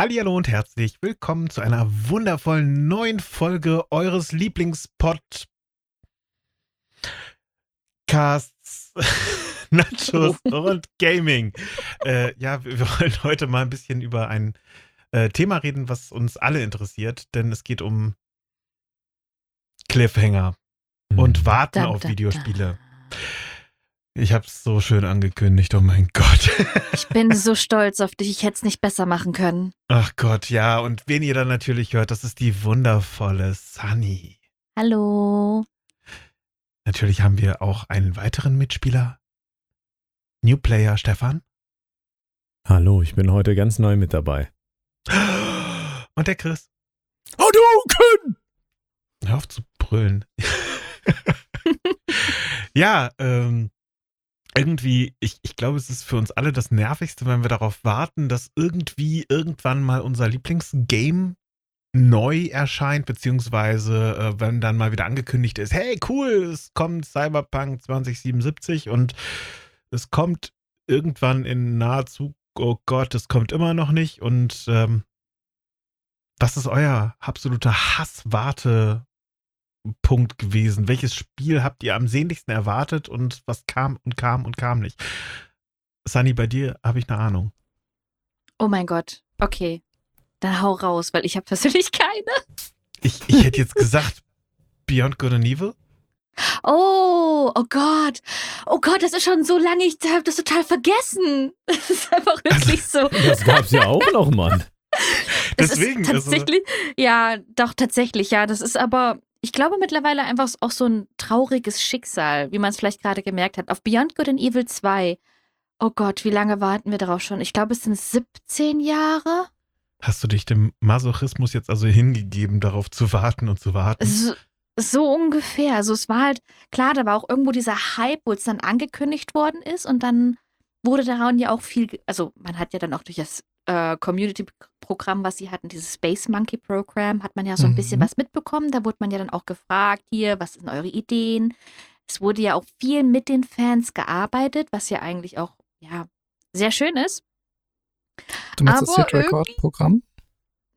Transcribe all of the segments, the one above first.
Hallo und herzlich willkommen zu einer wundervollen neuen Folge eures Lieblingspod Casts Nachos und Gaming. Äh, ja, wir wollen heute mal ein bisschen über ein äh, Thema reden, was uns alle interessiert, denn es geht um Cliffhanger und Warten Da, auf da, Videospiele. Ich hab's so schön angekündigt, oh mein Gott. Ich bin so stolz auf dich, ich hätte es nicht besser machen können. Ach Gott, ja, und wen ihr dann natürlich hört, das ist die wundervolle Sunny. Hallo. Natürlich haben wir auch einen weiteren Mitspieler. New Player Stefan. Hallo, ich bin heute ganz neu mit dabei. Und der Chris. Hadouken! Hör auf zu brüllen. ja, ähm, irgendwie, ich, ich glaube, es ist für uns alle das Nervigste, wenn wir darauf warten, dass irgendwie irgendwann mal unser Lieblingsgame neu erscheint, beziehungsweise äh, wenn dann mal wieder angekündigt ist, hey cool, es kommt Cyberpunk 2077 und es kommt irgendwann in naher Zukunft, oh Gott, es kommt immer noch nicht und ähm, was ist euer absoluter Hasswarte Punkt gewesen? Welches Spiel habt ihr am sehnlichsten erwartet und was kam und kam und kam nicht? Sunny, bei dir habe ich eine Ahnung. Oh mein Gott. Okay. Dann hau raus, weil ich habe persönlich keine. Ich, ich hätte jetzt gesagt Beyond Good and Evil. Oh, oh Gott. Oh Gott, das ist schon so lange, ich habe das total vergessen. Das ist einfach wirklich so. Das gab's ja auch noch, Mann. Es Deswegen, ist also- tatsächlich, ja, doch tatsächlich, ja. Das ist aber, ich glaube mittlerweile einfach auch so ein trauriges Schicksal, wie man es vielleicht gerade gemerkt hat. Auf Beyond Good and Evil 2. Oh Gott, wie lange warten wir darauf schon? Ich glaube, es sind 17 Jahre. Hast du dich dem Masochismus jetzt also hingegeben, darauf zu warten und zu warten? So, so ungefähr. Also es war halt, klar, da war auch irgendwo dieser Hype, wo es dann angekündigt worden ist und dann wurde daran ja auch viel, also man hat ja dann auch durch das äh, Community-Programm, was sie hatten, dieses Space Monkey Program, hat man ja so ein bisschen Mhm. was mitbekommen. Da wurde man ja dann auch gefragt, hier, was sind eure Ideen? Es wurde ja auch viel mit den Fans gearbeitet, was ja eigentlich auch, ja, sehr schön ist. Du meinst das Aber Hit Record Programm?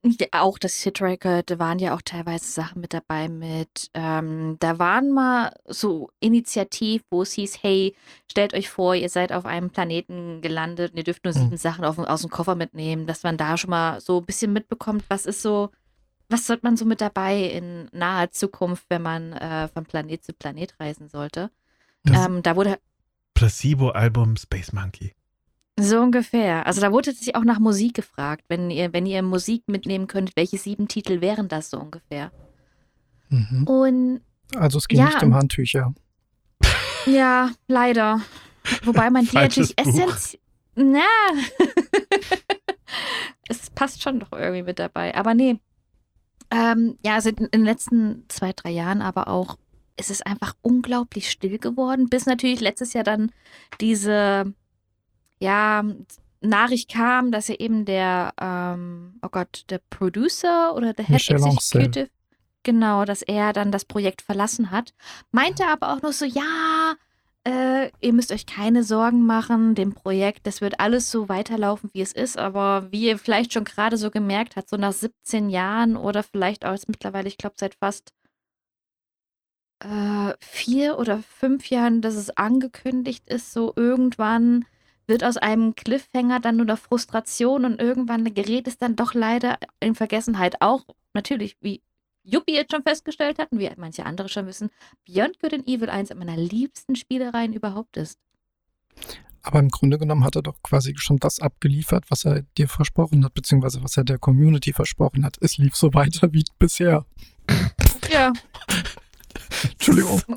Ja, auch das Hitrecord, da waren ja auch teilweise Sachen mit dabei mit, ähm, da waren mal so Initiativ, wo es hieß, hey, stellt euch vor, ihr seid auf einem Planeten gelandet und ihr dürft nur Mhm. sieben Sachen auf, aus dem Koffer mitnehmen, dass man da schon mal so ein bisschen mitbekommt, was ist so, was sollte man so mit dabei in naher Zukunft, wenn man äh, von Planet zu Planet reisen sollte. Ähm, da wurde Placebo-Album Space Monkey. So ungefähr. Also da wurde sich auch nach Musik gefragt. Wenn ihr, wenn ihr Musik mitnehmen könntet, welche sieben Titel wären das so ungefähr? Mhm. Und Also es ging Ja, nicht um Handtücher. ja, leider. Wobei man die natürlich essenz. Na. es passt schon doch irgendwie mit dabei. Aber nee. Ähm, ja, also in in den letzten zwei, drei Jahren aber auch ist es einfach unglaublich still geworden, bis natürlich letztes Jahr dann diese, ja, Nachricht kam, dass er eben der, ähm, oh Gott, der Producer oder der Head Michel Ancel. Executive, genau, dass er dann das Projekt verlassen hat. Meinte aber auch nur so, ja, äh, ihr müsst euch keine Sorgen machen, dem Projekt, das wird alles so weiterlaufen, wie es ist. Aber wie ihr vielleicht schon gerade so gemerkt habt, so nach 17 Jahren oder vielleicht auch jetzt mittlerweile, ich glaube, seit fast äh, vier oder fünf Jahren, dass es angekündigt ist, so irgendwann wird aus einem Cliffhanger dann nur noch Frustration und irgendwann gerät es dann doch leider in Vergessenheit. Auch natürlich, wie Yuppie jetzt schon festgestellt hat und wie manche andere schon wissen, Beyond Good and Evil eins meiner liebsten Spielereien überhaupt ist. Aber im Grunde genommen hat er doch quasi schon das abgeliefert, was er dir versprochen hat, beziehungsweise was er der Community versprochen hat. Es lief so weiter wie bisher. Ja, Entschuldigung.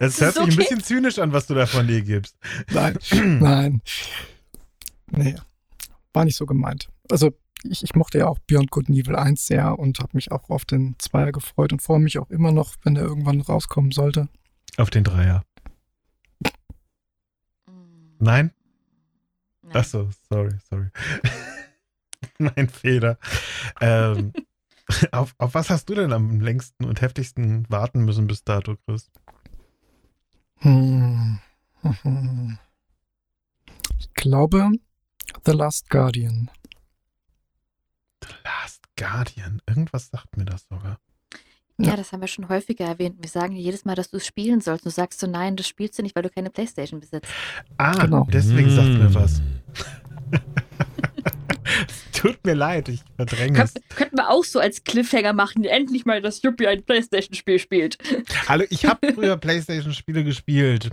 Es hört ist sich ein okay. bisschen zynisch an, was du da von dir gibst. Nein, nein. Nee, war nicht so gemeint. Also ich, ich mochte ja auch Beyond Good and Evil 1 sehr und habe mich auch auf den Zweier gefreut und freue mich auch immer noch, wenn der irgendwann rauskommen sollte. Auf den Dreier. Nein? Nein. Ach so, sorry, sorry. mein Fehler. Ähm, auf, auf was hast du denn am längsten und heftigsten warten müssen bis dato, Chris? Hm. Ich glaube, The Last Guardian. Guardian. Irgendwas sagt mir das sogar. Ja, Ja. das haben wir schon häufiger erwähnt. Wir sagen dir jedes Mal, dass du es spielen sollst. Du sagst so, nein, das spielst du nicht, weil du keine Playstation besitzt. Ah, Genau. deswegen sagt mir Mm. was. Tut mir leid, ich verdränge es. könnten wir auch so als Cliffhanger machen, endlich mal, dass Yuppie ein Playstation-Spiel spielt. Hallo, ich habe früher Playstation-Spiele gespielt.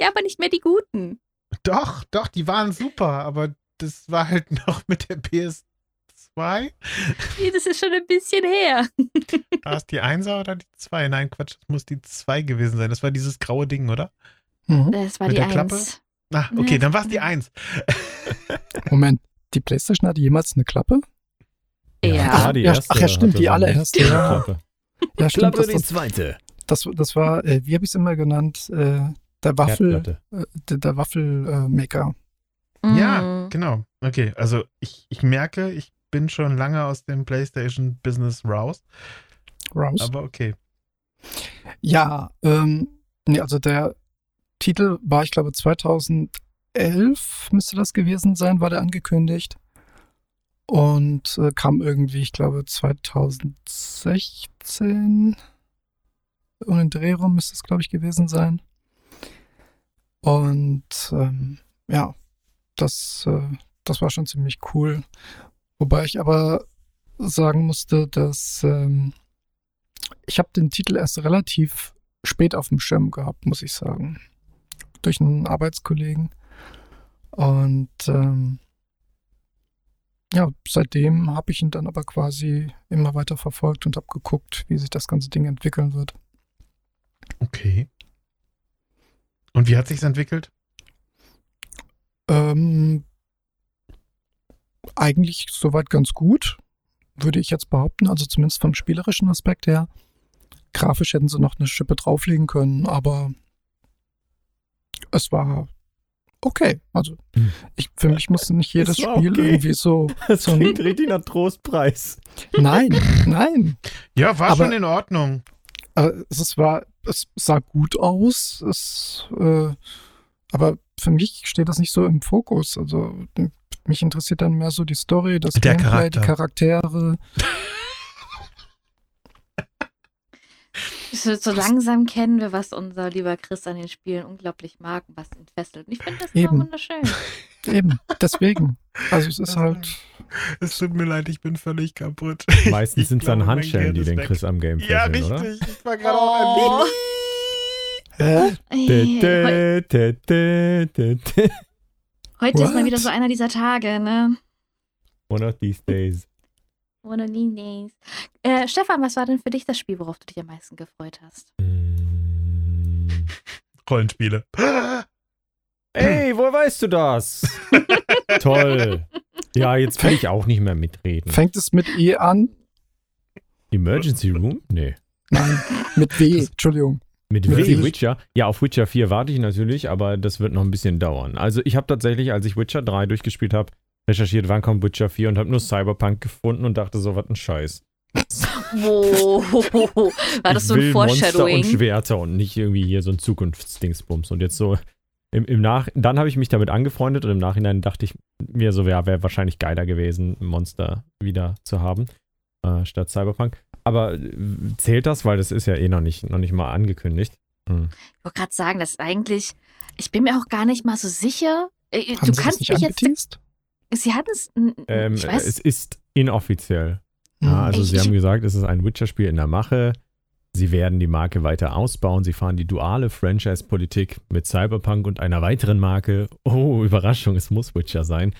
Ja, aber nicht mehr die guten. Doch, doch, die waren super, aber das war halt noch mit der PS2. Nee, das ist schon ein bisschen her. War es die 1er oder die 2? Nein, Quatsch, das muss die 2 gewesen sein. Das war dieses graue Ding, oder? Mhm. Das war Mit die der Klappe? Eins. Na, okay, dann war es die 1. Moment, die PlayStation hatte jemals eine Klappe? Ja. klar, die Ja, erste ach ja, stimmt, die allererste, ja. Klappe. Ja, stimmt. Klappe Das, die zweite. das, das war, äh, wie habe ich es immer genannt? Äh, der Waffel, äh, der, der Waffelmaker. Ja, Mhm. genau. Okay, also ich, ich merke, ich bin schon lange aus dem PlayStation-Business raus. Rouse. Aber okay. Ja, ähm, nee, also der Titel war, ich glaube, 2011 müsste das gewesen sein, war der angekündigt. Und äh, kam irgendwie, ich glaube, 2016 um den Dreh rum müsste es, glaube ich, gewesen sein. Und ähm, ja, das, äh, das war schon ziemlich cool. Wobei ich aber sagen musste, dass ähm, ich habe den Titel erst relativ spät auf dem Schirm gehabt, muss ich sagen. Durch einen Arbeitskollegen. Und ähm, ja, seitdem habe ich ihn dann aber quasi immer weiter verfolgt und habe geguckt, wie sich das ganze Ding entwickeln wird. Okay. Und wie hat sich's entwickelt? Ähm, eigentlich soweit ganz gut, würde ich jetzt behaupten. Also zumindest vom spielerischen Aspekt her. Grafisch hätten sie noch eine Schippe drauflegen können, aber es war okay. Also Hm. ich, für mich musste nicht jedes Spiel okay. irgendwie so. Das so ein- klingt richtig nach Trostpreis. Nein, nein. Ja, war Aber- schon in Ordnung. Es war, es sah gut aus. Es, äh, aber für mich steht das nicht so im Fokus. Also mich interessiert dann mehr so die Story, das Der Gameplay, die Charakter. Charaktere. So, so langsam kennen wir, was unser lieber Chris an den Spielen unglaublich mag und was ihn fesselt. Und ich finde das immer wunderschön. Eben, deswegen. Also es ist halt. Es tut mir leid, ich bin völlig kaputt. Meistens sind es dann Handschellen, die den Chris am Game Ja, fesseln, oder? richtig. Ich war gerade auch ein Hä? Dä, Hey, heu- dä, dä, dä, dä, dä. Heute ist mal wieder so einer dieser Tage, ne? One of these days. One of these days. Äh, Stefan, was war denn für dich das Spiel, worauf du dich am meisten gefreut hast? Mm. Rollenspiele. Ey, woher weißt du das? Toll. Ja, jetzt will ich auch nicht mehr mitreden. Fängt es mit E an? Emergency Room? Nee. Nein, mit W. Entschuldigung. Mit W, Witcher? Ja, auf Witcher 4 warte ich natürlich, aber das wird noch ein bisschen dauern. Also ich habe tatsächlich, als ich Witcher 3 durchgespielt habe, recherchiert, wann kommt Witcher 4 und habe nur Cyberpunk gefunden und dachte so, was ein Scheiß. Wow. War das ich so ein will Monster und Foreshadowing? Schwerter und nicht irgendwie hier so ein Zukunftsdingsbums. Und jetzt so im, im Nach dann habe ich mich damit angefreundet und im Nachhinein dachte ich mir so, ja, wäre wahrscheinlich geiler gewesen, ein Monster wieder zu haben, äh, statt Cyberpunk. Aber äh, zählt das, weil das ist ja eh noch nicht, noch nicht mal angekündigt. Hm. Ich wollte gerade sagen, das ist eigentlich, ich bin mir auch gar nicht mal so sicher. Äh, Haben Du Sie das kannst nicht mich jetzt? Sie hatten es, Ähm, ich weiß, es ist inoffiziell. Mhm. Ja, also Ich- sie haben gesagt, es ist ein Witcher-Spiel in der Mache. Sie werden die Marke weiter ausbauen. Sie fahren die duale Franchise-Politik mit Cyberpunk und einer weiteren Marke. Oh, Überraschung, es muss Witcher sein.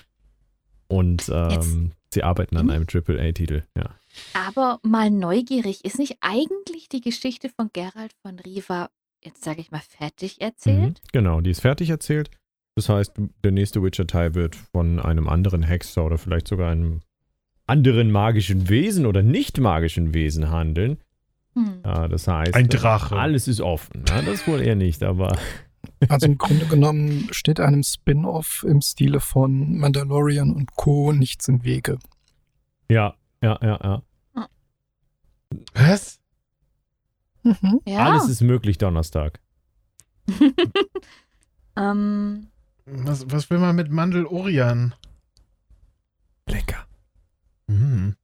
Und ähm, sie arbeiten an Mhm. einem AAA-Titel. Ja. aber mal neugierig, ist nicht eigentlich die Geschichte von Geralt von Riva, jetzt sage ich mal, fertig Mhm, erzählt? genau, die ist fertig erzählt. Das heißt, der nächste Witcher-Teil wird von einem anderen Hexer oder vielleicht sogar einem anderen magischen Wesen oder nicht magischen Wesen handeln. Hm. Ja, das heißt, Ein Drache. alles ist offen. Ja, das wohl eher nicht, aber Also im Grunde genommen steht einem Spin-off im Stile von Mandalorian und Co. nichts im Wege. ja, ja, ja, ja. Was? Mhm. Ja. Alles ist möglich Donnerstag. ähm, Was, was will man mit Mandel Orian? Lecker. Hm.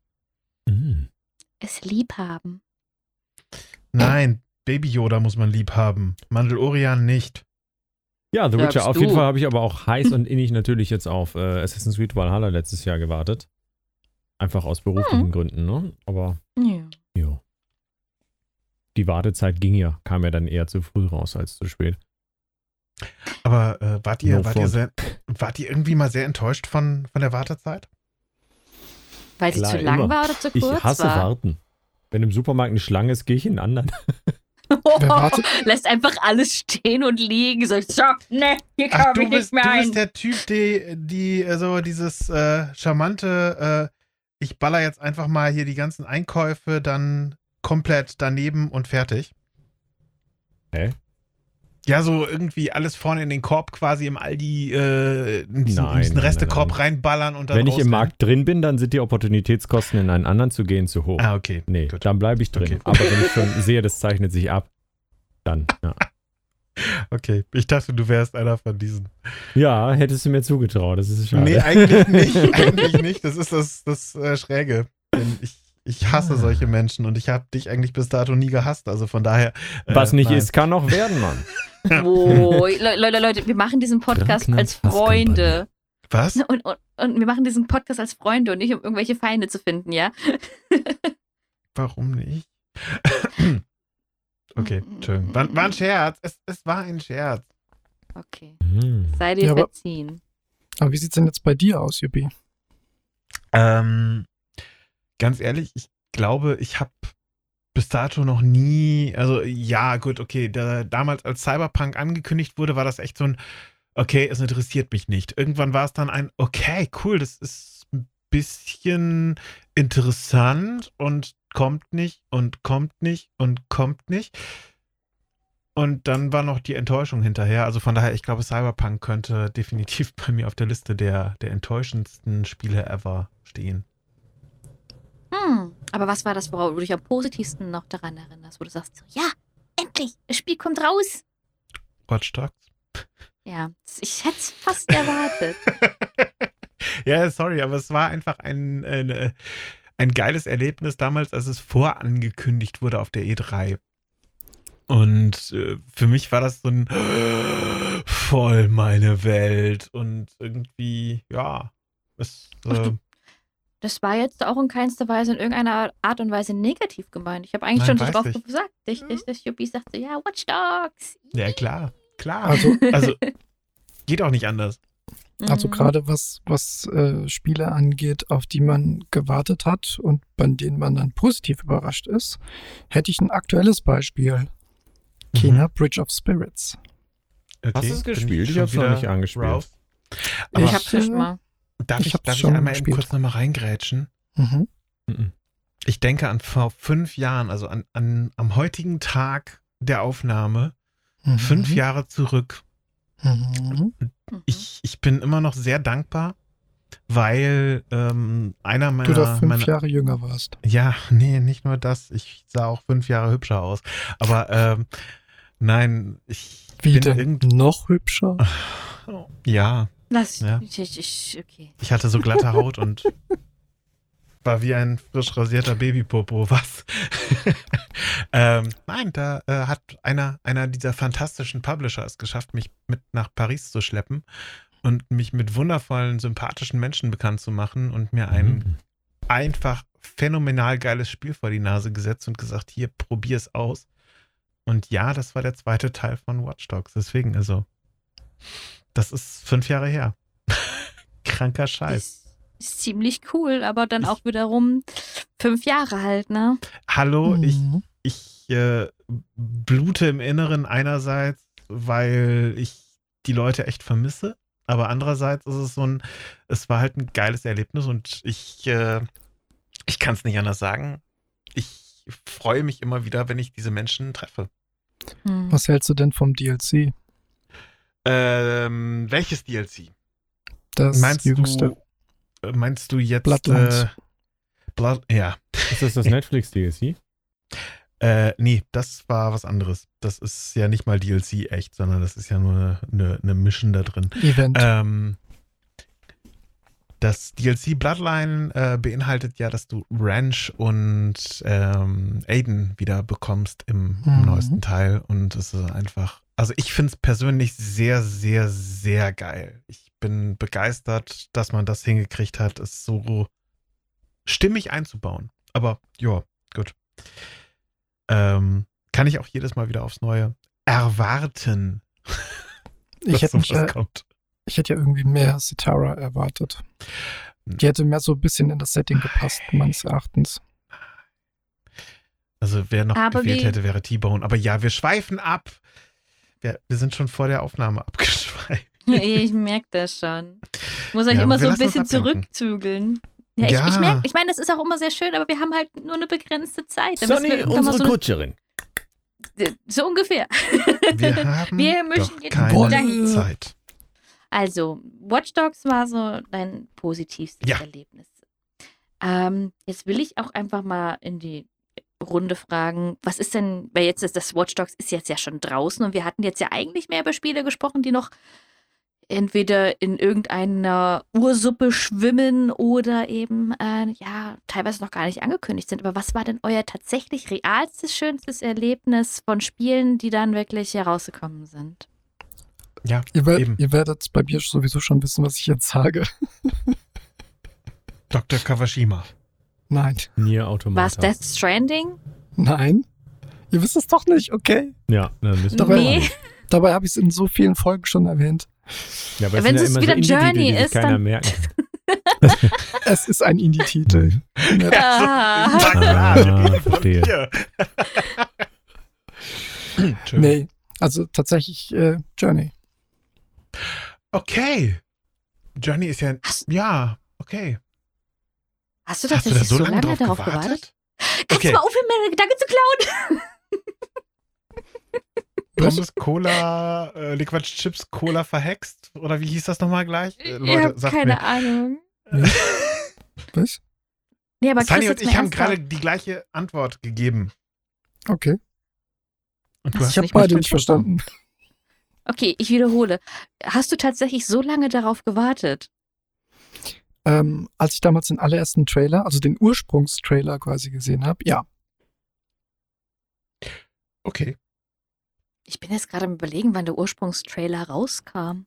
es lieb haben. Nein, Baby Yoda muss man lieb haben. Mandalorian nicht. Ja, The Witcher. Auf du. jeden Fall habe ich aber auch heiß und innig natürlich jetzt auf äh, Assassin's Creed Valhalla letztes Jahr gewartet. Einfach aus beruflichen Gründen, ne? Aber Ja. ja. Die Wartezeit ging ja, kam ja dann eher zu früh raus als zu spät. Aber äh, wart, ihr, No wart, ihr sehr, wart ihr irgendwie mal sehr enttäuscht von, von der Wartezeit? Weil sie zu lang immer. war oder zu Ich kurz hasse war. Warten. Wenn im Supermarkt eine Schlange ist, gehe ich in einen anderen. Wartet? Lässt einfach alles stehen und liegen. So, so ne, hier komme du ich bist, nicht du mehr bist ein. der Typ, die, die so dieses äh, charmante, äh, ich baller jetzt einfach mal hier die ganzen Einkäufe dann komplett daneben und fertig. Hä? Ja, so irgendwie alles vorne in den Korb quasi im Aldi, äh, in diesen, Nein, diesen Restekorb nein, reinballern und dann Wenn ich im. Markt drin bin, dann sind die Opportunitätskosten, in einen anderen zu gehen, zu hoch. Ah, okay. nee, gut. dann bleibe ich drin. Okay. Aber wenn ich schon sehe, das zeichnet sich ab, dann, ja. Okay. Ich dachte, du wärst einer von diesen. Ja, hättest du mir zugetraut, das ist schade. Nee, eigentlich nicht. eigentlich nicht. Das ist das, das äh, Schräge. Denn ich, ich hasse Ah. solche Menschen und ich habe dich eigentlich bis dato nie gehasst. Also von daher. äh, Was nicht nein. ist, kann noch werden, Mann. Oh, Le Leute, Leute, wir machen diesen Podcast als Freunde. Was? Und, und, und wir machen diesen Podcast als Freunde und nicht, um irgendwelche Feinde zu finden, ja? Warum nicht? okay, Entschuldigung. War, war ein Scherz. Es, es war ein Scherz. Okay. Hm. Sei dir Ja, aber- verziehen. Aber wie sieht's denn jetzt bei dir aus, Juppie? Ähm, ganz ehrlich, ich glaube, ich habe bis dato noch nie, also ja, gut, okay, da, damals als Cyberpunk angekündigt wurde, war das echt so ein, okay, es interessiert mich nicht. Irgendwann war es dann ein, okay, cool, das ist ein bisschen interessant und kommt nicht und kommt nicht und kommt nicht. Und dann war noch die Enttäuschung hinterher. Also von daher, ich glaube, Cyberpunk könnte definitiv bei mir auf der Liste der, der enttäuschendsten Spiele ever stehen. Hm. Aber was war das, worauf du dich am positivsten noch daran erinnerst, wo du sagst, so, ja, endlich, das Spiel kommt raus. Watch Dogs? Ja, ich hätte es fast erwartet. ja, sorry, aber es war einfach ein, ein, ein geiles Erlebnis damals, als es vorangekündigt wurde auf der E3. Und äh, für mich war das so ein voll meine Welt und irgendwie, ja, es, äh, Das war jetzt auch in keinster Weise in irgendeiner Art und Weise negativ gemeint. Ich habe eigentlich Nein, schon drauf ich. gesagt. Ich, ich, das Juppie sagte, ja, Watch Dogs. ja klar, klar. Also, Also, geht auch nicht anders. also Mhm. gerade was, was äh, Spiele angeht, auf die man gewartet hat und bei denen man dann positiv überrascht ist, hätte ich ein aktuelles Beispiel. Kena Bridge of Spirits. Okay, Hast du es gespielt? Ich schon hab's noch nicht angespielt. Ich hab's ja schon mal. Darf ich ich, darf ich einmal eben gespielt. kurz nochmal reingrätschen? Mhm. Mhm. Ich denke an vor fünf Jahren, also an, an am heutigen Tag der Aufnahme, Mhm. fünf Jahre zurück. Mhm. Ich, ich bin immer noch sehr dankbar, weil ähm, einer meiner, Du da fünf meiner Jahre jünger warst. ja, nee, nicht nur das, ich sah auch fünf Jahre hübscher aus. Aber ähm, nein, ich Wie bin denn? irgend Noch hübscher? ja, Lass, Ja. ich, ich, ich, okay. ich hatte so glatte Haut und war wie ein frisch rasierter Babypopo, was? ähm, nein, da äh, hat einer, einer dieser fantastischen Publisher es geschafft, mich mit nach Paris zu schleppen und mich mit wundervollen, sympathischen Menschen bekannt zu machen und mir ein Mhm. einfach phänomenal geiles Spiel vor die Nase gesetzt und gesagt, hier, probier es aus. Und ja, das war der zweite Teil von Watch Dogs. Deswegen, also, das ist fünf Jahre her. Kranker Scheiß. Ist, ist ziemlich cool, aber dann auch wiederum fünf Jahre halt, ne? Hallo, ich, Mhm. ich äh, blute im Inneren einerseits, weil ich die Leute echt vermisse, aber andererseits ist es so ein, es war halt ein geiles Erlebnis und ich, äh, ich kann es nicht anders sagen. Ich freue mich immer wieder, wenn ich diese Menschen treffe. Hm. Was hältst du denn vom DLC? Ähm, welches DLC? Das meinst jüngste. du, äh, meinst du jetzt Bloodlines. Äh, Blood, ja. Ist das das Netflix-DLC? Äh, nee, das war was anderes. Das ist ja nicht mal DLC echt, sondern das ist ja nur eine, eine, eine Mission da drin. Event. Ähm, Das DLC Bloodline äh, beinhaltet ja, dass du Ranch und ähm, Aiden wieder bekommst im, im Mhm. neuesten Teil. Und es ist einfach, also ich finde es persönlich sehr, sehr, sehr geil. Ich bin begeistert, dass man das hingekriegt hat, es so stimmig einzubauen. Aber ja, gut. Ähm, kann ich auch jedes Mal wieder aufs Neue erwarten, Ich dass hätte, mich, sowas äh, kommt. Ich hätte ja irgendwie mehr Citara erwartet. Die hätte mehr so ein bisschen in das Setting gepasst, meines Erachtens. Also wer noch Aber gefehlt hätte, wäre T-Bone. Aber ja, wir schweifen ab. Wir, wir sind schon vor der Aufnahme abgeschweift. Ich merke das schon. Ich muss euch Ja, immer wir so ein bisschen zurückzügeln. Ja, ich, Ja. ich merke, ich meine, das ist auch immer sehr schön, aber wir haben halt nur eine begrenzte Zeit. Da wir Sonny, mal unsere so, Kutscherin. so ungefähr. Wir haben Wir müssen doch jetzt keine dahin. Zeit. Also, Watch Dogs war so dein positivstes Ja. Erlebnis. Ähm, jetzt will ich auch einfach mal in die Runde fragen, was ist denn, weil jetzt ist das Watch Dogs ist jetzt ja schon draußen und wir hatten jetzt ja eigentlich mehr über Spiele gesprochen, die noch entweder in irgendeiner Ursuppe schwimmen oder eben, äh, ja, teilweise noch gar nicht angekündigt sind. Aber was war denn euer tatsächlich realstes, schönstes Erlebnis von Spielen, die dann wirklich herausgekommen sind? Ja, Ihr, wer- Eben. ihr werdet bei mir sowieso schon wissen, was ich jetzt sage. Dr. Kawashima. Nein, Nier War es Automata. Death Stranding? nein. Ihr wisst es doch nicht, okay? Ja, dann müsst ihr Dabei- Nee. Dabei habe ich es in so vielen Folgen schon erwähnt. Ja, aber Ja, wenn es immer wieder Indie-Titel, Journey die sich ist, keiner dann- merken. Es ist ein Indie-Titel. Ah. Ah, verstehe. Ja. Nee, also tatsächlich äh, Journey. Okay. Journey ist ja. Hast- Ja, okay. Hast du Hast du da tatsächlich so lange, lange drauf darauf gewartet? gewartet? Kannst Okay. du mal aufhören, meine Gedanken zu klauen? Pommes, Cola, äh, Quatsch, Chips, Cola verhext? Oder wie hieß das nochmal gleich? Äh, ich Leute, habe sagt keine mir. Ahnung. Was? Nee, aber Sunny und ich haben gerade die gleiche Antwort gegeben. Okay. Und du Hast hast Ich habe beide nicht mitbekommen. verstanden. Okay, ich wiederhole. Hast du tatsächlich so lange darauf gewartet? Ähm, als ich damals den allerersten Trailer, also den Ursprungstrailer quasi gesehen habe, ja. Okay. Ich bin jetzt gerade am überlegen, wann der Ursprungstrailer rauskam.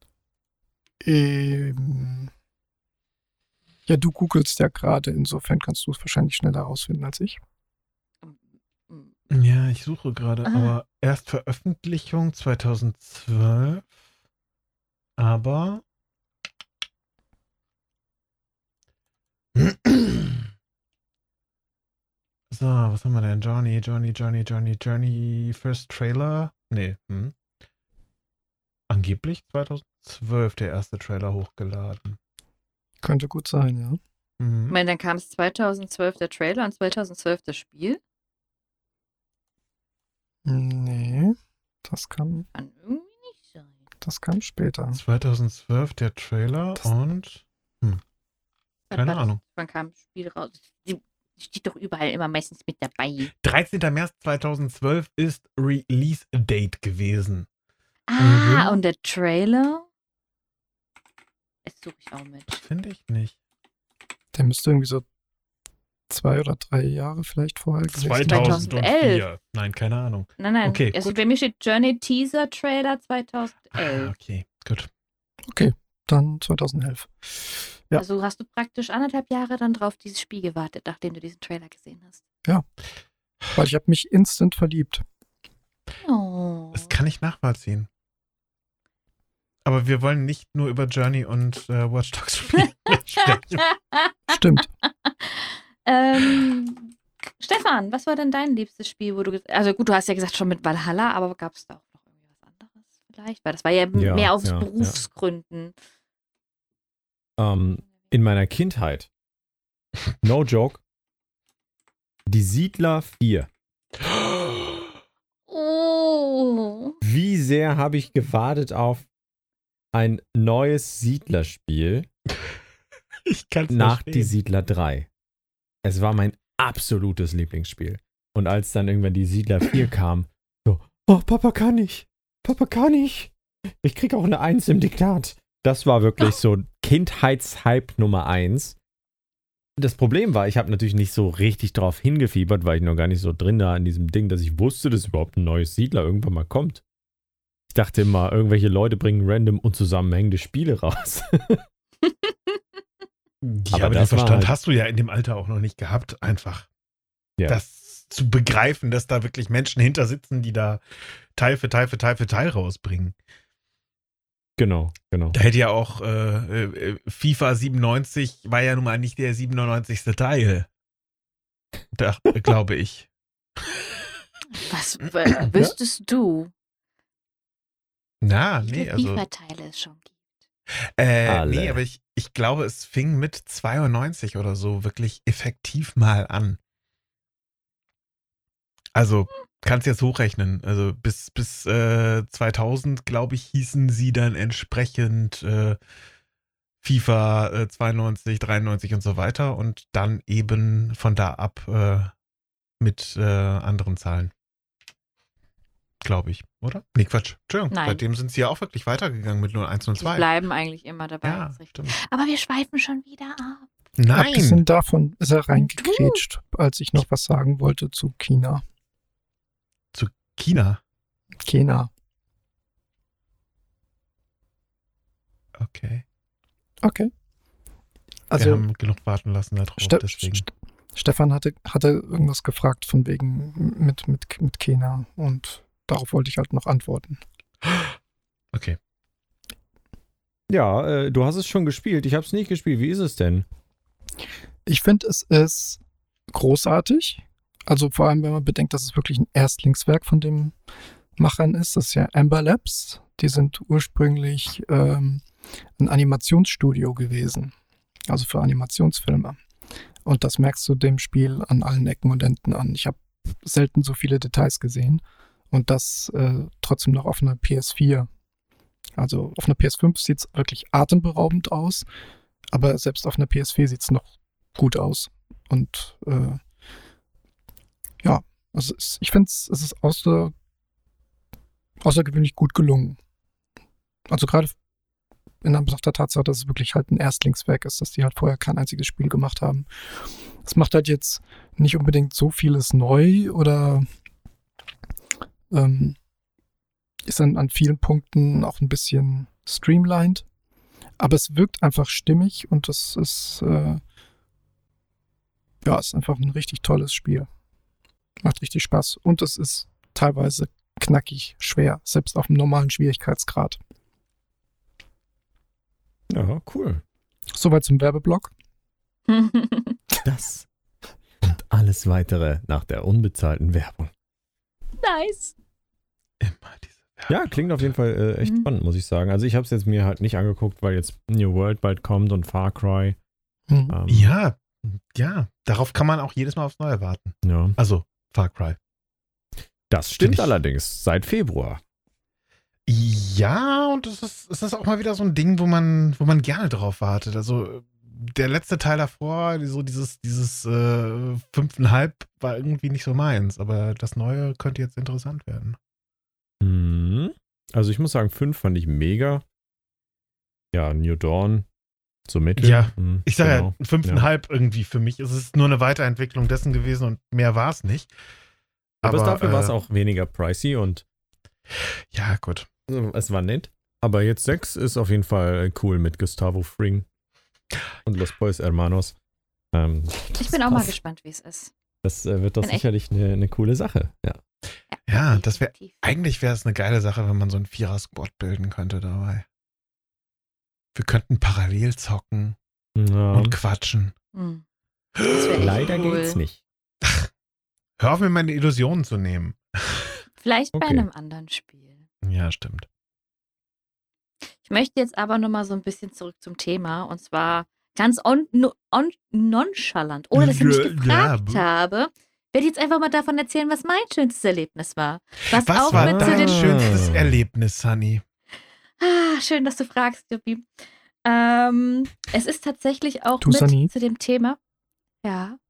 Ähm, ja, du googelst ja gerade, insofern kannst du es wahrscheinlich schneller rausfinden als ich. Ja, ich suche gerade, Ah. aber erst Veröffentlichung 2012. Aber. So, was haben wir denn? Johnny, Johnny, Johnny, Johnny, Johnny, First Trailer? Nee, hm. Angeblich 2012 der erste Trailer hochgeladen. Könnte gut sein, ja. Ich Mhm. meine, dann kam es 2012 der Trailer und 2012 das Spiel. Nee, das kam, Kann irgendwie nicht sein. das kam später. 2012 der Trailer Das- und. Wann Keine das? Ahnung. Wann kam das Spiel raus? Die, steht doch überall immer meistens mit dabei. 13. März 2012 ist Release-Date gewesen. Ah, Mhm. und der Trailer? Jetzt suche ich auch mit. Finde ich nicht. Der müsste irgendwie so zwei oder drei Jahre vielleicht vorher gewesen sein. 2011. Nein, keine Ahnung. Nein, nein. Okay, also gut. bei mir steht Journey Teaser Trailer 2011. Ah, okay, gut. Okay, dann 2011. ja. Also hast du praktisch anderthalb Jahre dann drauf dieses Spiel gewartet, nachdem du diesen Trailer gesehen hast. Weil ich habe mich instant verliebt. Oh. Das kann ich nachvollziehen. Aber wir wollen nicht nur über Journey und äh, Watch Dogs sprechen. Stimmt. Ähm, Stefan, was war denn dein liebstes Spiel, wo du. Also gut, du hast ja gesagt schon mit Valhalla, aber gab es da auch noch irgendwie was anderes vielleicht? Weil das war ja, Ja, mehr aus ja, ja. Berufsgründen. Ähm, in meiner Kindheit, no joke, die Siedler 4. Oh. Wie sehr habe ich gewartet auf ein neues Siedlerspiel ich nach die Siedler 3. Es war mein absolutes Lieblingsspiel. Und als dann irgendwann die Siedler 4 kam, so, oh, Papa kann ich. Papa kann ich. Ich krieg auch eine Eins im Diktat. Das war wirklich so Kindheitshype Nummer eins. Das Problem war, ich habe natürlich nicht so richtig drauf hingefiebert, weil ich noch gar nicht so drin war in diesem Ding, dass ich wusste, dass überhaupt ein neues Siedler irgendwann mal kommt. Ich dachte immer, irgendwelche Leute bringen random unzusammenhängende Spiele raus. Ja, Aber aber, den Verstand halt- hast du ja in dem Alter auch noch nicht gehabt, einfach. Ja. Das zu begreifen, dass da wirklich Menschen hinter sitzen, die da Teil für Teil für Teil für Teil rausbringen. genau, genau. Da hätte ja auch äh, äh, FIFA 97 war ja nun mal nicht der 97. Teil. Da, äh, glaube ich. Was w- wüsstest du, Na, nee, also. FIFA-Teile schon gibt? Äh, Alle. nee, aber ich, ich glaube, es fing mit 92 oder so wirklich effektiv mal an. Also, kannst jetzt hochrechnen. Also, bis, bis äh, 2000, glaube ich, hießen sie dann entsprechend äh, FIFA äh, 92, 93 und so weiter und dann eben von da ab äh, mit äh, anderen Zahlen. Glaube ich, oder? Nee, Quatsch. Entschuldigung. Nein. Seitdem sind sie ja auch wirklich weitergegangen mit 01 und Die 2. bleiben eigentlich immer dabei. Ja, stimmt. Aber wir schweifen schon wieder ab. Nein! Abgesehen davon ist er reingekrätscht, als ich noch was sagen wollte zu China. China. China. Okay. Okay. Wir Also haben genug warten lassen darauf, Ste deswegen. St Stefan hatte, hatte irgendwas gefragt von wegen mit, mit, mit China und darauf wollte ich halt noch antworten. Okay. Ja, äh, du hast es schon gespielt. Ich habe es nicht gespielt. Wie ist es denn? Ich finde, es ist großartig. Also vor allem, wenn man bedenkt, dass es wirklich ein Erstlingswerk von den Machern ist. Das ist ja Amber Labs. Die sind ursprünglich ähm, ein Animationsstudio gewesen. Also für Animationsfilme. Und das merkst du dem Spiel an allen Ecken und Enden an. Ich habe selten so viele Details gesehen. Und das äh, trotzdem noch auf einer PS4. Also auf einer PS5 sieht es wirklich atemberaubend aus. Aber selbst auf einer PS4 sieht es noch gut aus. Und äh, ja, also ich finde es ist außer, außergewöhnlich gut gelungen. Also gerade in Anbetracht der Tatsache, dass es wirklich halt ein Erstlingswerk ist, dass die halt vorher kein einziges Spiel gemacht haben. Es macht halt jetzt nicht unbedingt so vieles neu oder ähm, ist dann an vielen Punkten auch ein bisschen streamlined. Aber es wirkt einfach stimmig und das ist, äh, ja, ist einfach ein richtig tolles Spiel. Macht richtig Spaß. Und es ist teilweise knackig schwer, selbst auf dem normalen Schwierigkeitsgrad. Ja, cool. Soweit zum Werbeblock. Das und alles weitere nach der unbezahlten Werbung. Nice. Immer diese Ja, klingt auf jeden Fall äh, echt Mhm. spannend, muss ich sagen. Also ich habe es jetzt mir halt nicht angeguckt, weil jetzt New World bald kommt und Far Cry. Hm. Ähm, Ja, ja. Darauf kann man auch jedes Mal aufs Neue warten. ja. Also, Far Cry. Das stimmt ich- allerdings seit Februar. Ja, und es ist, es ist auch mal wieder so ein Ding, wo man, wo man gerne drauf wartet. Also der letzte Teil davor, so dieses, dieses äh, fünfeinhalb war irgendwie nicht so meins, aber das Neue könnte jetzt interessant werden. Mhm. Also ich muss sagen, 5 fand ich mega. Ja, New Dawn, so mittel. Ja, Mhm, Ich sage genau. ja, fünfeinhalb irgendwie für mich. Es ist nur eine Weiterentwicklung dessen gewesen und mehr war es nicht. Aber, dafür war es äh, auch weniger pricey und Ja, gut. äh, es war nett. Aber jetzt 6 ist auf jeden Fall cool mit Gustavo Fring und Los Boys Hermanos. Ähm, Ich bin auch mal gespannt, wie es ist. Das äh, wird doch Bin sicherlich eine, eine coole Sache. Ja. Ja, das wäre eigentlich wäre es eine geile Sache, wenn man so einen Vierer-Squad bilden könnte dabei. Wir könnten parallel zocken Ja, und quatschen. Hm. Echt leider cool. geht's nicht. Hör auf, mir meine Illusionen zu nehmen. Vielleicht bei Okay. einem anderen Spiel. Ja, stimmt. Ich möchte jetzt aber nochmal so ein bisschen zurück zum Thema und zwar ganz on, on, nonchalant, ohne dass ich mich gefragt ja. habe, werde ich jetzt einfach mal davon erzählen, was mein schönstes Erlebnis war. Was, Was auch war mit zu dein den schönstes Erlebnis, Sunny? Ah, schön, dass du fragst, Juppie. Ähm, es ist tatsächlich auch Du, mit Sunny? zu dem Thema. Ja.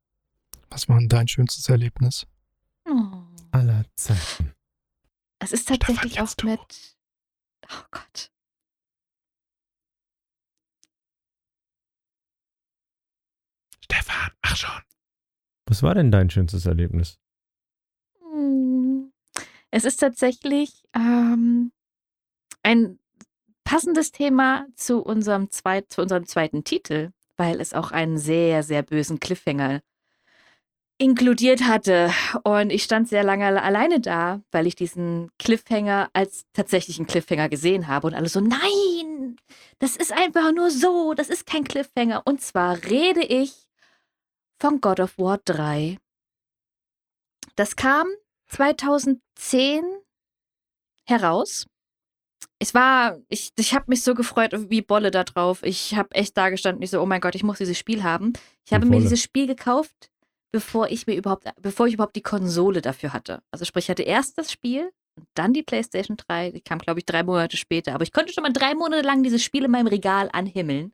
Was war denn dein schönstes Erlebnis? Oh. Aller Zeiten. Es ist tatsächlich auch du. mit. Oh Gott. Sag schon. Was war denn dein schönstes Erlebnis? Hm. Es ist tatsächlich ähm, ein passendes Thema zu unserem, zweit, zu unserem zweiten Titel, weil es auch einen sehr, sehr bösen Cliffhanger inkludiert hatte. Und ich stand sehr lange alleine da, weil ich diesen Cliffhanger als tatsächlichen Cliffhanger gesehen habe. Und alle so, nein, das ist einfach nur so, das ist kein Cliffhanger. Und zwar rede ich von God of War 3. Das kam 2010 heraus. Es war, ich, ich habe mich so gefreut wie Bolle da drauf. Ich habe echt da gestanden, ich so, oh mein Gott, ich muss dieses Spiel haben. Ich habe mir dieses Spiel gekauft, bevor ich mir überhaupt, bevor ich überhaupt die Konsole dafür hatte. Also sprich, ich hatte erst das Spiel und dann die PlayStation 3. Die kam, glaube ich, drei Monate später. Aber ich konnte schon mal drei Monate lang dieses Spiel in meinem Regal anhimmeln.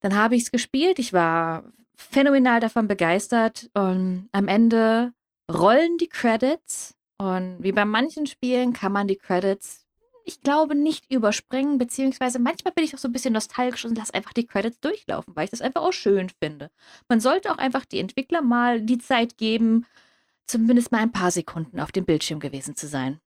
Dann habe ich es gespielt. Ich war phänomenal davon begeistert. Und am Ende rollen die Credits. Und wie bei manchen Spielen kann man die Credits, ich glaube, nicht überspringen, beziehungsweise manchmal bin ich auch so ein bisschen nostalgisch und lasse einfach die Credits durchlaufen, weil ich das einfach auch schön finde. Man sollte auch einfach die Entwickler mal die Zeit geben, zumindest mal ein paar Sekunden auf dem Bildschirm gewesen zu sein.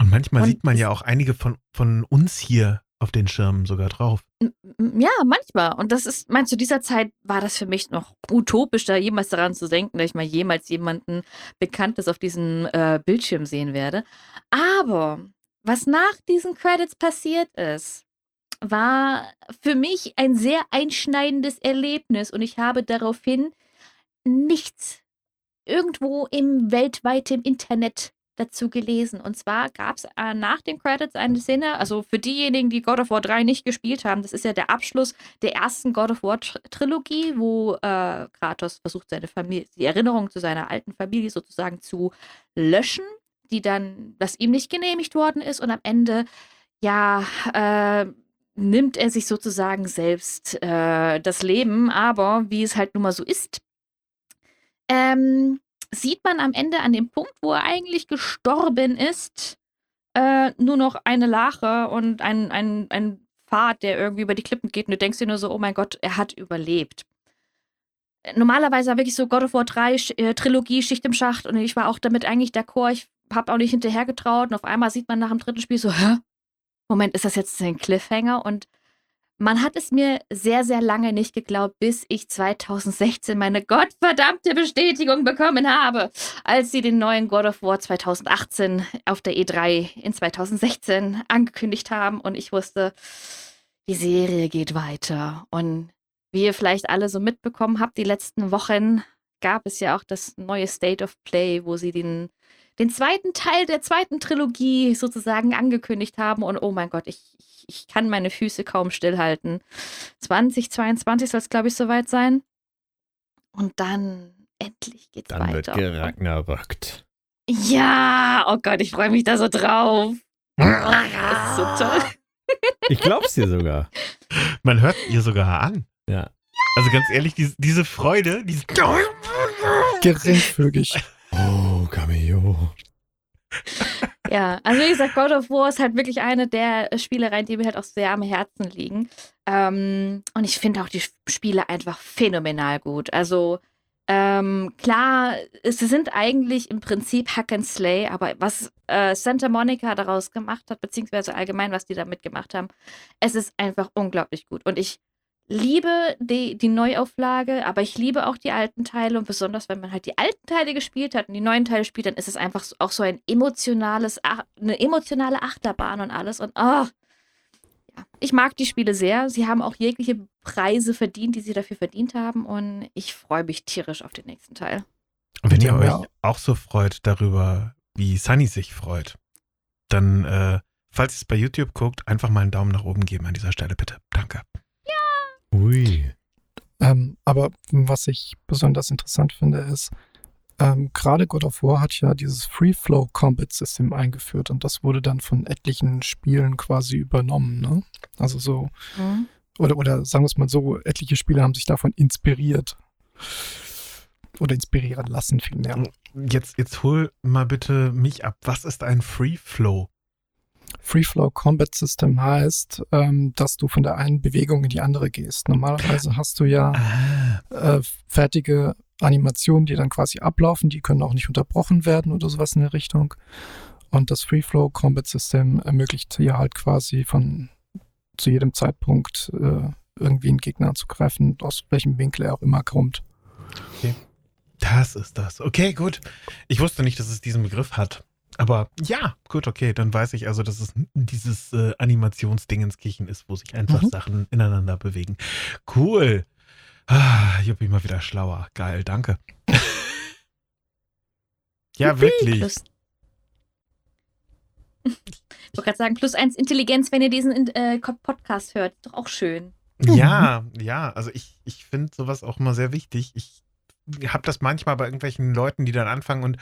Und manchmal Und sieht man ja auch einige von, von uns hier auf den Schirmen sogar drauf. Ja, manchmal. Und das ist, meinst du, dieser Zeit war das für mich noch utopisch, da jemals daran zu denken, dass ich mal jemals jemanden Bekanntes auf diesem äh, Bildschirm sehen werde. Aber was nach diesen Credits passiert ist, war für mich ein sehr einschneidendes Erlebnis und ich habe daraufhin nichts irgendwo im weltweiten Internet dazu gelesen. Und zwar gab es äh, nach den Credits eine Szene, also für diejenigen, die God of War 3 nicht gespielt haben, das ist ja der Abschluss der ersten God of War Tr- Trilogie, wo äh, Kratos versucht, seine Familie, die Erinnerung zu seiner alten Familie sozusagen zu löschen, die dann, was ihm nicht genehmigt worden ist und am Ende, ja, äh, nimmt er sich sozusagen selbst äh, das Leben, aber wie es halt nun mal so ist, ähm, sieht man am Ende an dem Punkt, wo er eigentlich gestorben ist, äh, nur noch eine Lache und ein, ein, ein Pfad, der irgendwie über die Klippen geht. Und du denkst dir nur so, oh mein Gott, er hat überlebt. Normalerweise war wirklich so God of War 3 Sch- äh, Trilogie, Schicht im Schacht. Und ich war auch damit eigentlich d'accord. Ich habe auch nicht hinterher getraut. Und auf einmal sieht man nach dem dritten Spiel so, hä? Moment, ist das jetzt ein Cliffhanger? Und man hat es mir sehr, sehr lange nicht geglaubt, bis ich 2016 meine gottverdammte Bestätigung bekommen habe, als sie den neuen God of War 2018 auf der E3 in 2016 angekündigt haben und ich wusste, die Serie geht weiter. Und wie ihr vielleicht alle so mitbekommen habt, die letzten Wochen gab es ja auch das neue State of Play, wo sie den, den zweiten Teil der zweiten Trilogie sozusagen angekündigt haben. Und oh mein Gott, ich, ich, ich kann meine Füße kaum stillhalten. 2022 soll es, glaube ich, soweit sein. Und dann endlich geht's Dann wird weiter. geragnarökt. Ja, oh Gott, ich freue mich da so drauf. Das ist so toll. Ich glaub's dir sogar. Man hört ihr sogar an. Ja. Also ganz ehrlich, diese, diese Freude, diese Geringfügig. Ja, also wie gesagt, God of War ist halt wirklich eine der Spielereien, die mir halt auch sehr am Herzen liegen. Ähm, und ich finde auch die Spiele einfach phänomenal gut. Also ähm, klar, es sind eigentlich im Prinzip Hack and Slay, aber was äh, Santa Monica daraus gemacht hat, beziehungsweise allgemein, was die damit gemacht haben, es ist einfach unglaublich gut. Und ich liebe die, die Neuauflage, aber ich liebe auch die alten Teile und besonders, wenn man halt die alten Teile gespielt hat und die neuen Teile spielt, dann ist es einfach auch so ein emotionales, Ach- eine emotionale Achterbahn und alles und oh, ja, ich mag die Spiele sehr. Sie haben auch jegliche Preise verdient, die sie dafür verdient haben und ich freue mich tierisch auf den nächsten Teil. Und wenn ihr euch auch so freut darüber, wie Sunny sich freut, dann, äh, falls ihr es bei YouTube guckt, einfach mal einen Daumen nach oben geben an dieser Stelle, bitte. Danke. Ui. Ähm, aber was ich besonders interessant finde, ist, ähm, gerade God of War hat ja dieses Free Flow Combat System eingeführt und das wurde dann von etlichen Spielen quasi übernommen. Ne? Also so, oder, oder sagen wir es mal so, etliche Spiele haben sich davon inspiriert. Oder inspirieren lassen vielmehr. Jetzt, jetzt hol mal bitte mich ab. Was ist ein Free Flow? Free Flow Combat System heißt, ähm, dass du von der einen Bewegung in die andere gehst. Normalerweise hast du ja Ah, äh, fertige Animationen, die dann quasi ablaufen, die können auch nicht unterbrochen werden oder sowas in der Richtung. Und das Free Flow Combat System ermöglicht dir halt quasi von zu jedem Zeitpunkt äh, irgendwie einen Gegner anzugreifen, aus welchem Winkel er auch immer kommt. das ist das. Okay, gut. Ich wusste nicht, dass es diesen Begriff hat. Aber ja, gut, okay. Dann weiß ich also, dass es dieses äh, Animationsdingenskirchen ist, wo sich einfach Mhm. Sachen ineinander bewegen. Cool. Ah, ich bin mal wieder schlauer. Geil, danke. ja, Juppie, wirklich. Plus, ich wollte gerade sagen, plus eins Intelligenz, wenn ihr diesen äh, Podcast hört. Doch auch schön. Ja, ja, also ich, ich finde sowas auch immer sehr wichtig. Ich habe das manchmal bei irgendwelchen Leuten, die dann anfangen und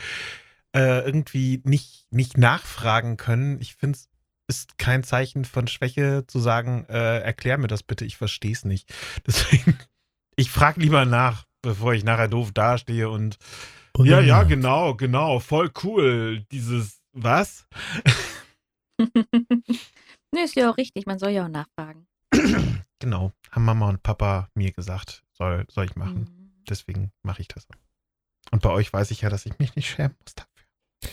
äh, irgendwie nicht, nicht nachfragen können. Ich finde es ist kein Zeichen von Schwäche zu sagen, äh, erklär mir das bitte, ich verstehe es nicht. Deswegen, ich frage lieber nach, bevor ich nachher doof dastehe und ja, ja, genau, genau, voll cool, dieses, was? nee, ist ja auch richtig. Man soll ja auch nachfragen. Genau, haben Mama und Papa mir gesagt, soll, soll ich machen. Mhm. Deswegen mache ich das. Und bei euch weiß ich ja, dass ich mich nicht schämen muss dafür.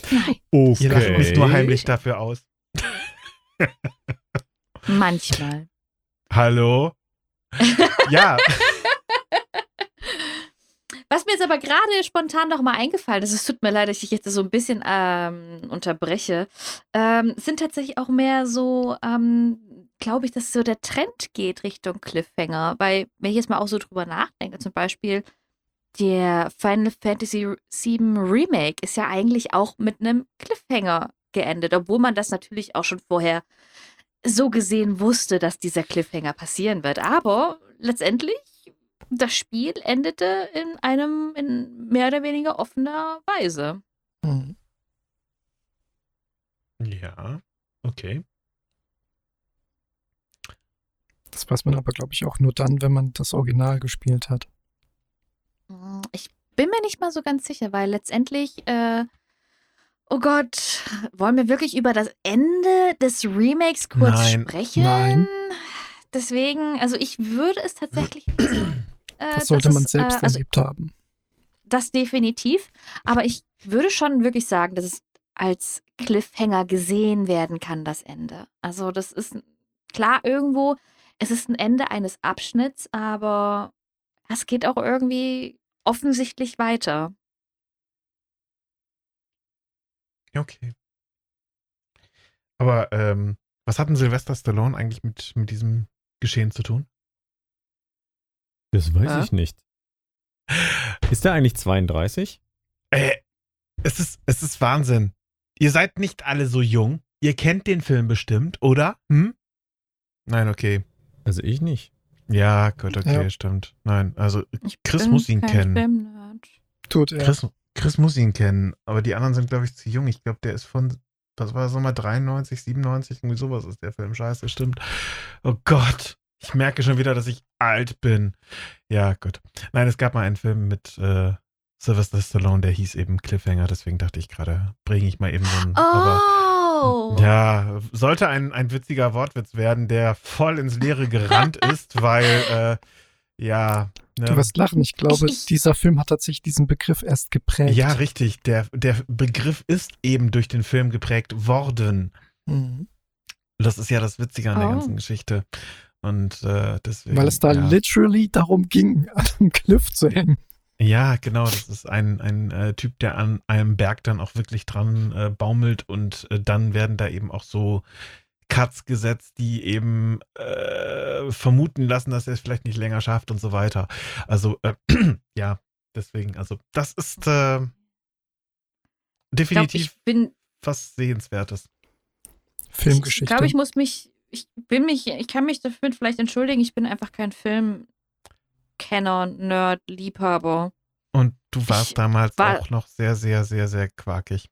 Nein, Okay. Ihr lacht uns nur heimlich dafür aus. manchmal. Hallo? ja, Was mir jetzt aber gerade spontan noch mal eingefallen ist, es tut mir leid, dass ich jetzt so ein bisschen ähm, unterbreche, ähm, sind tatsächlich auch mehr so, ähm, glaube ich, dass so der Trend geht Richtung Cliffhanger. Weil, wenn ich jetzt mal auch so drüber nachdenke, zum Beispiel der Final Fantasy VII Remake ist ja eigentlich auch mit einem Cliffhanger geendet, obwohl man das natürlich auch schon vorher so gesehen wusste, dass dieser Cliffhanger passieren wird. Aber letztendlich das Spiel endete in einem in mehr oder weniger offener Weise. Mhm. ja, okay. Das weiß man aber, glaube ich, auch nur dann, wenn man das Original gespielt hat. Ich bin mir nicht mal so ganz sicher, weil letztendlich, äh, oh Gott, wollen wir wirklich über das Ende des Remakes kurz Nein. sprechen? Nein. Deswegen, also ich würde es tatsächlich. Äh, Das sollte dass man es, selbst äh, also erlebt haben. das definitiv. Aber ich würde schon wirklich sagen, dass es als Cliffhanger gesehen werden kann, das Ende. Also das ist klar irgendwo, es ist ein Ende eines Abschnitts, aber es geht auch irgendwie offensichtlich weiter. Okay. Aber ähm, was hat denn Sylvester Stallone eigentlich mit, mit diesem Geschehen zu tun? Das weiß Äh? ich nicht. Ist der eigentlich 32? Äh, es ist, es ist Wahnsinn. Ihr seid nicht alle so jung. Ihr kennt den Film bestimmt, oder? Hm? Nein, okay. Also ich nicht. Ja, gut, okay, Ja. stimmt. Nein, also Ich Chris muss ihn kennen. Filmnerd. Tut er. Chris, Chris muss ihn kennen, aber die anderen sind, glaube ich, zu jung. Ich glaube, der ist von, was war das nochmal, 93, 97, irgendwie sowas ist der Film. Scheiße, stimmt. Oh Gott, ich merke schon wieder, dass ich alt bin. Ja, gut. Nein, es gab mal einen Film mit äh, Sylvester Stallone, der hieß eben Cliffhanger, deswegen dachte ich gerade, bringe ich mal eben so einen. Aber Oh! ja, sollte ein, ein witziger Wortwitz werden, der voll ins Leere gerannt ist, weil, äh, ja. ne, Du wirst lachen. Ich glaube, Ich- ich- dieser Film hat tatsächlich diesen Begriff erst geprägt. Ja, richtig. Der, der Begriff ist eben durch den Film geprägt worden. Mhm. Das ist ja das Witzige an der Oh. ganzen Geschichte. Und äh, deswegen. Weil es da ja. literally darum ging, an einem Cliff zu hängen. Ja, genau. Das ist ein, ein äh, Typ, der an einem Berg dann auch wirklich dran äh, baumelt und äh, dann werden da eben auch so Cuts gesetzt, die eben äh, vermuten lassen, dass er es vielleicht nicht länger schafft und so weiter. Also, äh, ja, deswegen, also, das ist äh, ich definitiv ich bin was Sehenswertes. Ich Filmgeschichte. glaube, ich muss mich, ich bin mich, ich kann mich dafür vielleicht entschuldigen, ich bin einfach kein Filmkenner, Nerd, Liebhaber. Und du warst Ich damals war- auch noch sehr, sehr, sehr, sehr quakig.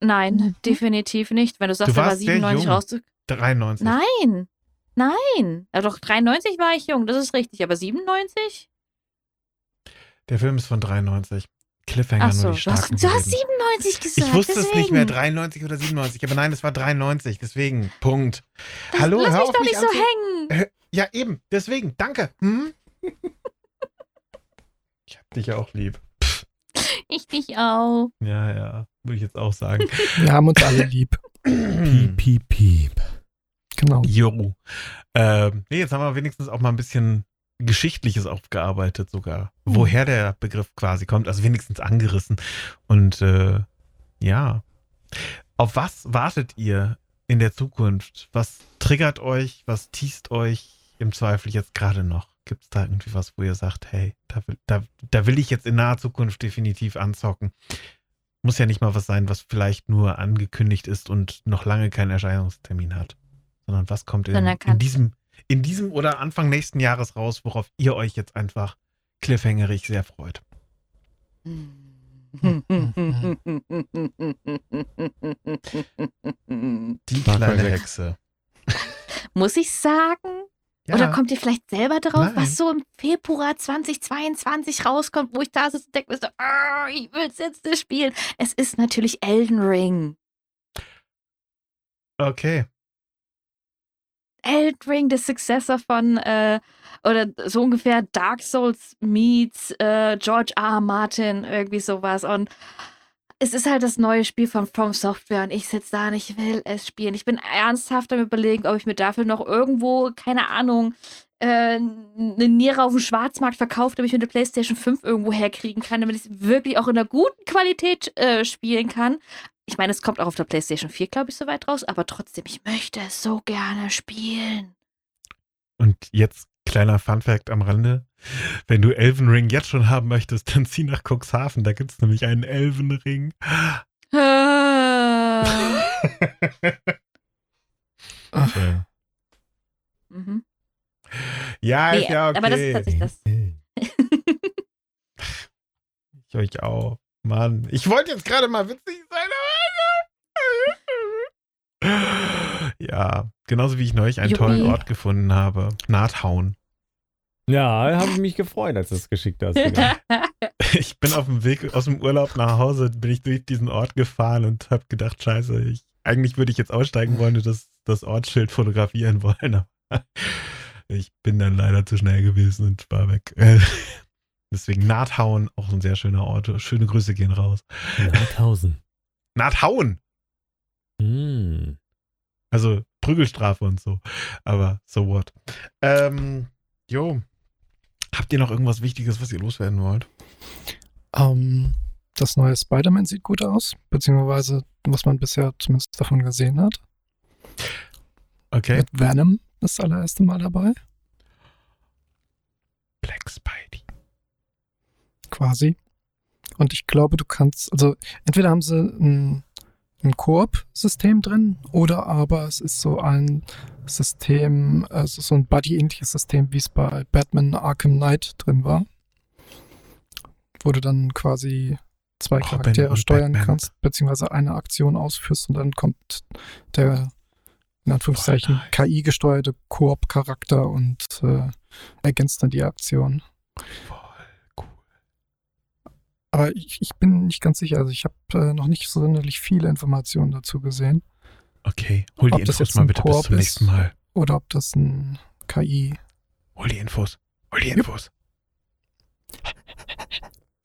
Nein, Mhm. definitiv nicht. Wenn du sagst, Du er war warst sehr 97 jung. raus. 93. Nein, nein. Ja, doch, 93 war ich jung, das ist richtig. Aber 97? Der Film ist von 93. Cliffhanger Ach so, nur die du hast, starken du hast überleben. 97 gesagt. Ich wusste es nicht mehr, deswegen. 93 oder 97, aber nein, es war 93, deswegen, Punkt. Das- Hallo, Lass hör mich auf doch mich nicht so hängen. Ja, eben, deswegen, danke. Hm? Ich hab dich auch lieb. Ich dich auch. Ja, ja, würde ich jetzt auch sagen. Wir haben uns alle lieb. Piep, piep, piep. Genau. Jo. Ähm, nee, jetzt haben wir wenigstens auch mal ein bisschen Geschichtliches aufgearbeitet sogar. Woher der Begriff quasi kommt, also wenigstens angerissen. Und äh, ja. Auf was wartet ihr in der Zukunft? Was triggert euch? Was teast euch im Zweifel jetzt gerade noch? Gibt es da irgendwie was, wo ihr sagt, hey, da will, da, da will ich jetzt in naher Zukunft definitiv anzocken? Muss ja nicht mal was sein, was vielleicht nur angekündigt ist und noch lange keinen Erscheinungstermin hat. Sondern was kommt in, in, diesem, in diesem oder Anfang nächsten Jahres raus, worauf ihr euch jetzt einfach cliffhangerig sehr freut. Die kleine 6. Hexe. Muss ich sagen? Ja, Oder kommt ihr vielleicht selber drauf, Nein. was so im Februar 2022 rauskommt, wo ich da sitze und denke mir so, ah, ich will es jetzt nicht spielen. Es ist natürlich Elden Ring. okay. Elden Ring, der Successor von, äh, oder so ungefähr Dark Souls meets äh, George R. R. Martin, irgendwie sowas. Und es ist halt das neue Spiel von From Software und ich sitze da und ich will es spielen. Ich bin ernsthaft am überlegen, ob ich mir dafür noch irgendwo, keine Ahnung, äh, eine Niere auf dem Schwarzmarkt verkauft, damit ich mir eine Playstation 5 irgendwo herkriegen kann, damit ich es wirklich auch in einer guten Qualität äh, spielen kann. Ich meine, es kommt auch auf der PlayStation 4, glaube ich, soweit raus, aber trotzdem, ich möchte es so gerne spielen. Und jetzt kleiner Funfact am Rande. Wenn du Elven Ring jetzt schon haben möchtest, dann zieh nach Cuxhaven. Da gibt es nämlich einen Elven Ring. Ah. Mhm. Ja, Nee, ist ja okay. aber das ist tatsächlich das. Ich euch auch. Mann, ich wollte jetzt gerade mal witzig sein, aber... Ja, genauso wie ich neulich einen Juppie. tollen Ort gefunden habe. Nahthauen. Ja, habe ich mich gefreut, als du es geschickt hast. Digga. Ich bin auf dem Weg aus dem Urlaub nach Hause, bin ich durch diesen Ort gefahren und habe gedacht, scheiße, ich, eigentlich würde ich jetzt aussteigen wollen und das, das Ortsschild fotografieren wollen. Aber ich bin dann leider zu schnell gewesen und war weg. Deswegen Nahthauen, auch ein sehr schöner Ort. Schöne Grüße gehen raus. Nordhausen. Nahthauen! Hm. Also Prügelstrafe und so. Aber so what. Ähm, jo. Habt ihr noch irgendwas Wichtiges, was ihr loswerden wollt? Ähm, das neue Spider-Man sieht gut aus, beziehungsweise was man bisher zumindest davon gesehen hat. Okay. Mit Venom das allererste Mal dabei, Black Spidey. quasi. Und ich glaube, du kannst, also entweder haben sie ein, ein Koop-System drin oder aber es ist so ein System, also so ein Buddy-ähnliches System, wie es bei Batman Arkham Knight drin war. Wo du dann quasi zwei Charaktere steuern Batman. kannst, beziehungsweise eine Aktion ausführst und dann kommt der in Anführungszeichen. KI-gesteuerte Koop-Charakter und äh, ergänzt dann die Aktion. Aber ich, ich bin nicht ganz sicher. Also ich habe äh, noch nicht so sonderlich viele Informationen dazu gesehen. Okay. Hol die Ob das Infos jetzt mal bitte bis zum nächsten Mal. Oder ob das ein KI. Hol die Infos. Hol die. Infos.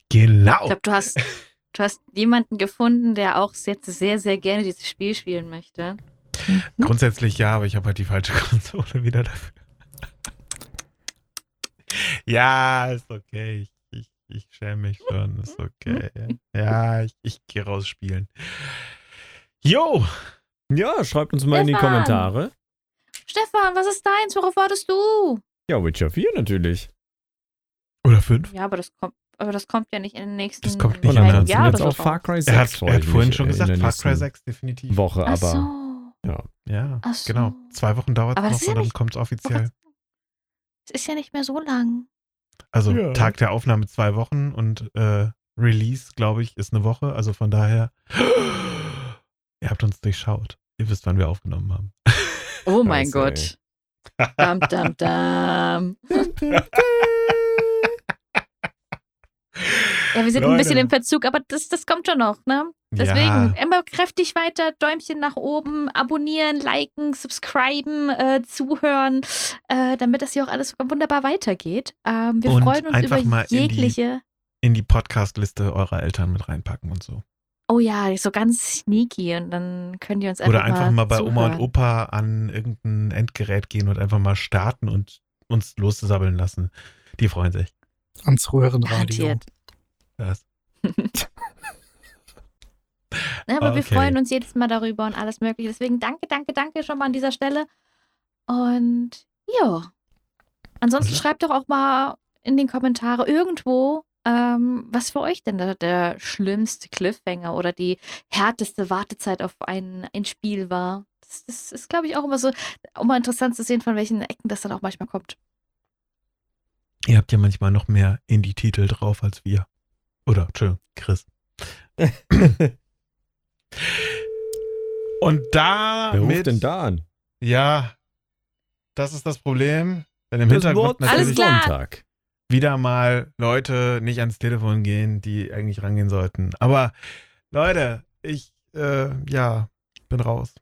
Genau. Ich glaube, du hast, du hast jemanden gefunden, der auch jetzt sehr, sehr gerne dieses Spiel spielen möchte. Grundsätzlich ja, aber ich habe halt die falsche Konsole wieder dafür. ja, ist okay. Ich, schäme mich schon. Ist okay. Ja, ich, ich gehe raus spielen. Jo, Ja, schreibt uns mal in die Stefan! Kommentare. Stefan, was ist deins? Worauf wartest du? Ja, Witcher 4 natürlich. oder fünf. Ja, aber das kommt, aber das kommt ja nicht in den nächsten Das kommt nicht in der- halben ansonsten Jahr jetzt oder auf so. Far Cry 6 Er hat, er hat vorhin schon gesagt, Far Cry nächsten 6 definitiv. Woche, Ach aber so. ja. Ja, Ach so. genau. Zwei Wochen dauert es noch ja und dann kommt es offiziell. Es ist ja nicht mehr so lang. Also Ja. Tag der Aufnahme zwei Wochen und äh, Release, glaube ich, ist eine Woche. Also von daher, ihr habt uns durchschaut. Ihr wisst, wann wir aufgenommen haben. Oh mein Gott. Dam, dam, dam. Ja, wir sind ein Leute. bisschen im Verzug, aber das, das kommt schon noch, ne? Deswegen Ja. immer kräftig weiter, Däumchen nach oben, abonnieren, liken, subscriben, äh, zuhören, äh, damit das hier auch alles wunderbar weitergeht. Ähm, wir Und freuen uns einfach über mal in die- jegliche. In die Podcast-Liste eurer Eltern mit reinpacken und so. Oh ja, so ganz sneaky und dann könnt ihr uns einfach Oder einfach mal bei Oma und zuhören. Opa an irgendein Endgerät gehen und einfach mal starten und uns lossabbeln lassen. Die freuen sich. Ans Röhrenradio. Garantiert. Das. Ne, aber wir Okay. freuen uns jedes Mal darüber und alles Mögliche. Deswegen danke, danke, danke schon mal an dieser Stelle. Und ja. Ansonsten Mhm. schreibt doch auch mal in den Kommentare irgendwo, ähm, was für euch denn der, der schlimmste Cliffhanger oder die härteste Wartezeit auf ein, ein Spiel war. Das, das ist, glaube ich, auch immer so, auch mal interessant zu sehen, von welchen Ecken das dann auch manchmal kommt. Ihr habt ja manchmal noch mehr Indie-Titel drauf als wir. Oder, Entschuldigung, Chris. Und da Wer ruft denn da an? ja, das ist das Problem. Denn im Das Hintergrund natürlich. Sonntag. wieder mal Leute nicht ans Telefon gehen, die eigentlich rangehen sollten. Aber Leute, ich, äh, ja, bin raus.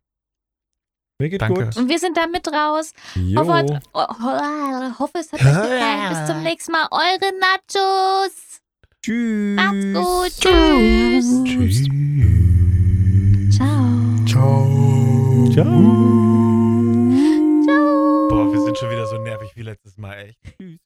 Mir geht Danke. gut. Und wir sind da mit raus. Jo. Hoffe, oh, oh, hoffe, es hat euch gefallen. Bis zum nächsten Mal. Eure Nachos. Tschüss. Macht's gut. Tschüss. Tschüss. Ciao. Ciao. Ciao. Boah, wir sind schon wieder so nervig wie letztes Mal, echt. Tschüss.